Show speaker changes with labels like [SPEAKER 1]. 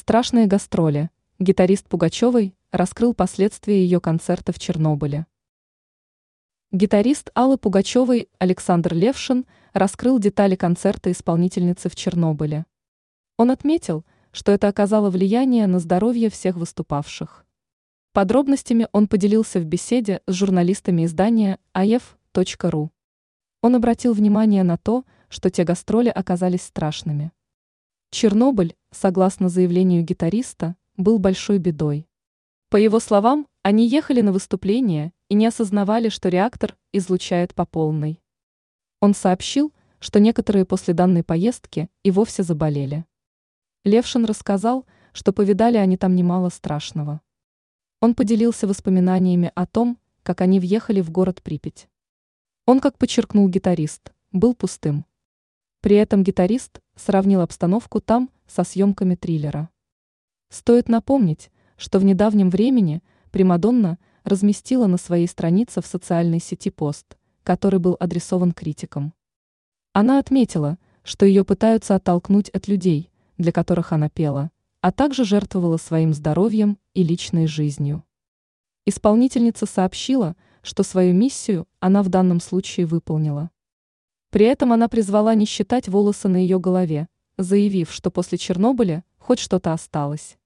[SPEAKER 1] Страшные гастроли. Гитарист Пугачевой раскрыл последствия ее концерта в Чернобыле. Гитарист Аллы Пугачевой Александр Левшин раскрыл детали концерта исполнительницы в Чернобыле. Он отметил, что это оказало влияние на здоровье всех выступавших. Подробностями он поделился в беседе с журналистами издания aef.ru. Он обратил внимание на то, что те гастроли оказались страшными. Чернобыль, согласно заявлению гитариста, был большой бедой. По его словам, они ехали на выступление и не осознавали, что реактор излучает по полной. Он сообщил, что некоторые после данной поездки и вовсе заболели. Левшин рассказал, что повидали они там немало страшного. Он поделился воспоминаниями о том, как они въехали в город Припять. Он, как подчеркнул гитарист, был пустым. При этом гитарист сравнил обстановку там со съемками триллера. Стоит напомнить, что в недавнем времени Примадонна разместила на своей странице в социальной сети пост, который был адресован критикам. Она отметила, что ее пытаются оттолкнуть от людей, для которых она пела, а также жертвовала своим здоровьем и личной жизнью. Исполнительница сообщила, что свою миссию она в данном случае выполнила. При этом она призвала не считать волосы на ее голове, заявив, что после Чернобыля хоть что-то осталось.